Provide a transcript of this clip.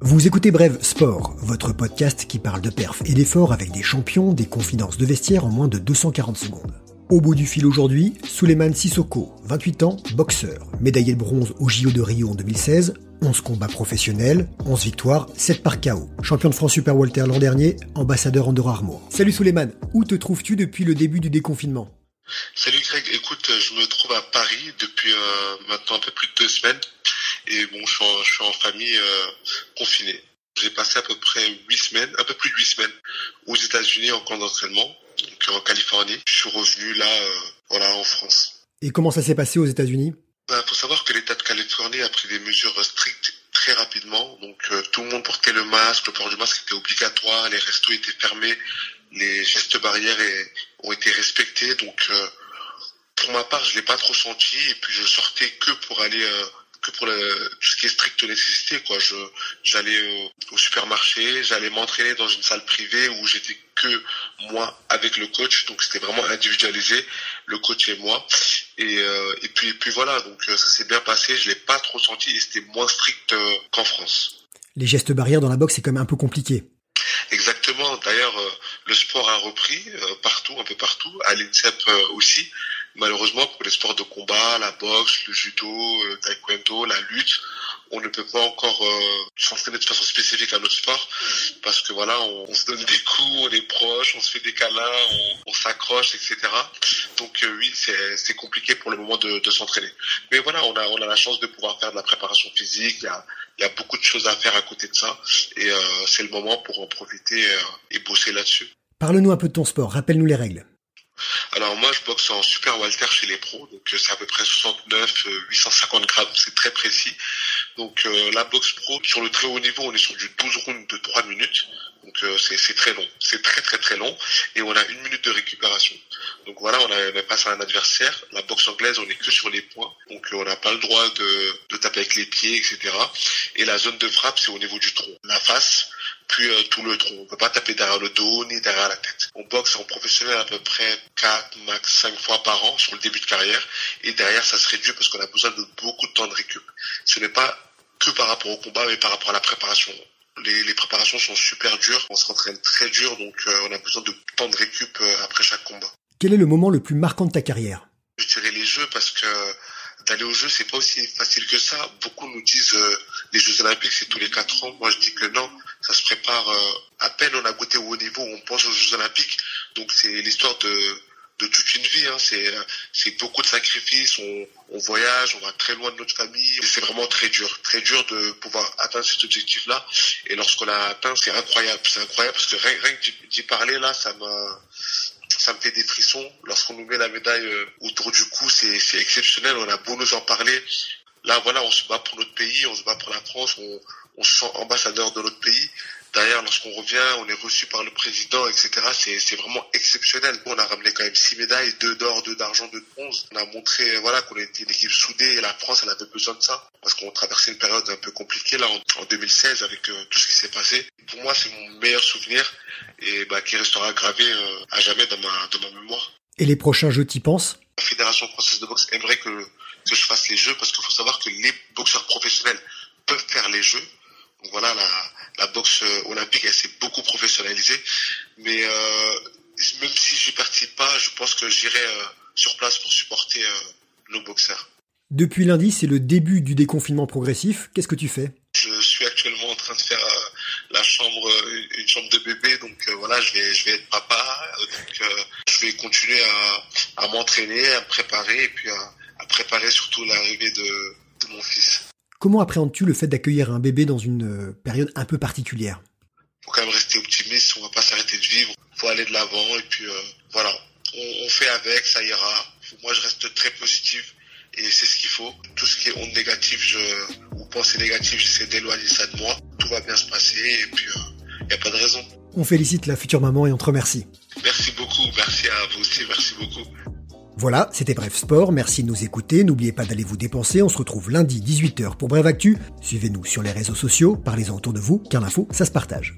Vous écoutez Brève Sport, votre podcast qui parle de perf et d'efforts avec des champions, des confidences de vestiaire en moins de 240 secondes. Au bout du fil aujourd'hui, Suleiman Sissoko, 28 ans, boxeur, médaillé de bronze au JO de Rio en 2016, 11 combats professionnels, 11 victoires, 7 par KO. Champion de France Super Walter l'an dernier, ambassadeur Andorra Armour. Salut Suleiman, où te trouves-tu depuis le début du déconfinement? Salut Greg, écoute, je me trouve à Paris depuis euh, maintenant un peu plus de deux semaines et bon, je suis en, famille euh, confinée. J'ai passé à peu près huit semaines, un peu plus de huit semaines aux États-Unis en camp d'entraînement, donc en Californie. Je suis revenu là, euh, voilà, en France. Et comment ça s'est passé aux États-Unis? Il ben, faut savoir que l'État de Californie a pris des mesures strictes très rapidement. Donc tout le monde portait le masque, le port du masque était obligatoire, les restos étaient fermés, les gestes barrières ont été respectés. Donc, euh, pour ma part, je l'ai pas trop senti. Et puis, je sortais que pour aller euh, que pour le, tout ce qui est stricte nécessité. Quoi, je j'allais au, supermarché, j'allais m'entraîner dans une salle privée où j'étais que moi avec le coach. Donc, c'était vraiment individualisé, le coach et moi. Et, euh, et puis, et puis voilà. Donc, ça s'est bien passé. Je l'ai pas trop senti et c'était moins strict qu'en France. Les gestes barrières dans la boxe, c'est quand même un peu compliqué. Exactement. D'ailleurs, euh, le sport a repris euh, partout, un peu partout, à l'INSEP euh, aussi. Malheureusement, pour les sports de combat, la boxe, le judo, le taekwondo, la lutte, on ne peut pas encore s'entraîner de façon spécifique à notre sport parce que voilà, on, se donne des coups, on est proche, on se fait des câlins, on, s'accroche, etc. Donc oui, c'est compliqué pour le moment de, de s'entraîner. Mais voilà, on a, on a la chance de pouvoir faire de la préparation physique. Il y a, il y a beaucoup de choses à faire à côté de ça et euh, c'est le moment pour en profiter euh, et bosser là-dessus. Parle-nous un peu de ton sport, rappelle-nous les règles. Alors moi je boxe en super walter chez les pros, donc euh, c'est à peu près 69, 850 grammes, c'est très précis. Donc la boxe pro sur le très haut niveau, on est sur du 12 rounds de 3 minutes. Donc euh, c'est très long, c'est très très très long et on a une minute de récupération. Donc voilà, on a, on à un adversaire. La boxe anglaise, on est que sur les points, donc euh, on n'a pas le droit de, de taper avec les pieds, etc. Et la zone de frappe, c'est au niveau du tronc, la face, puis euh, tout le tronc. On peut pas taper derrière le dos ni derrière la tête. On boxe en professionnel à peu près 4, max 5 fois par an sur le début de carrière et derrière ça se réduit parce qu'on a besoin de beaucoup de temps de récup. Ce n'est pas que par rapport au combat, mais par rapport à la préparation. Les, préparations sont super dures, on s'entraîne très dur, donc euh, on a besoin de temps de récup euh, après chaque combat. Quel est le moment le plus marquant de ta carrière? Je dirais les jeux parce que d'aller aux jeux c'est pas aussi facile que ça. Beaucoup nous disent euh, les Jeux Olympiques c'est tous les quatre ans. Moi je dis que non, ça se prépare à peine on a goûté au haut niveau, on pense aux Jeux Olympiques. Donc c'est l'histoire de de toute une vie. Hein. C'est c'est beaucoup de sacrifices. On, on voyage, on va très loin de notre famille. C'est vraiment très dur, très dur de pouvoir atteindre cet objectif-là. Et lorsqu'on l'a atteint, c'est incroyable. C'est incroyable parce que rien, rien que d'y parler là, ça m'a ça me fait des frissons. Lorsqu'on nous met la médaille euh, autour du cou, c'est c'est exceptionnel. On a beau nous en parler. Là, voilà, on se bat pour notre pays, on se bat pour la France, on, on se sent ambassadeur de notre pays. D'ailleurs, lorsqu'on revient, on est reçu par le président, etc. C'est vraiment exceptionnel. On a ramené quand même six médailles, deux d'or, deux d'argent, deux de bronze. On a montré voilà qu'on était une équipe soudée et la France, elle avait besoin de ça parce qu'on traversait une période un peu compliquée là en, 2016 avec euh, tout ce qui s'est passé. Pour moi, c'est mon meilleur souvenir et bah, qui restera gravé euh, à jamais dans ma dans ma mémoire. Et les prochains jeux, t'y penses? La Fédération française de boxe aimerait que que je fasse les jeux parce qu'il faut savoir que les boxeurs professionnels peuvent faire les jeux voilà, la, la boxe euh, olympique, elle s'est beaucoup professionnalisée. Mais euh, même si je participe pas, je pense que j'irai euh, sur place pour supporter nos boxeurs. Depuis lundi, c'est le début du déconfinement progressif. Qu'est-ce que tu fais? Je suis actuellement en train de faire la chambre, une chambre de bébé. Donc voilà, je vais, je vais être papa. Donc je vais continuer à, à m'entraîner, à me préparer et puis à, à préparer surtout l'arrivée de, de mon fils. Comment appréhendes-tu le fait d'accueillir un bébé dans une euh, période un peu particulière? Faut quand même rester optimiste, on va pas s'arrêter de vivre, faut aller de l'avant et puis euh, voilà, on, fait avec, ça ira. Moi je reste très positif et c'est ce qu'il faut. Tout ce qui est onde négative je, ou pensée négative, j'essaie d'éloigner ça de moi. Tout va bien se passer et puis il euh, n'y a pas de raison. On félicite la future maman et on te remercie. Merci beaucoup, merci à vous aussi, merci beaucoup. Voilà, c'était Bref Sport, merci de nous écouter, n'oubliez pas d'aller vous dépenser, on se retrouve lundi 18h pour Bref Actu, suivez-nous sur les réseaux sociaux, parlez-en autour de vous, car l'info, ça se partage.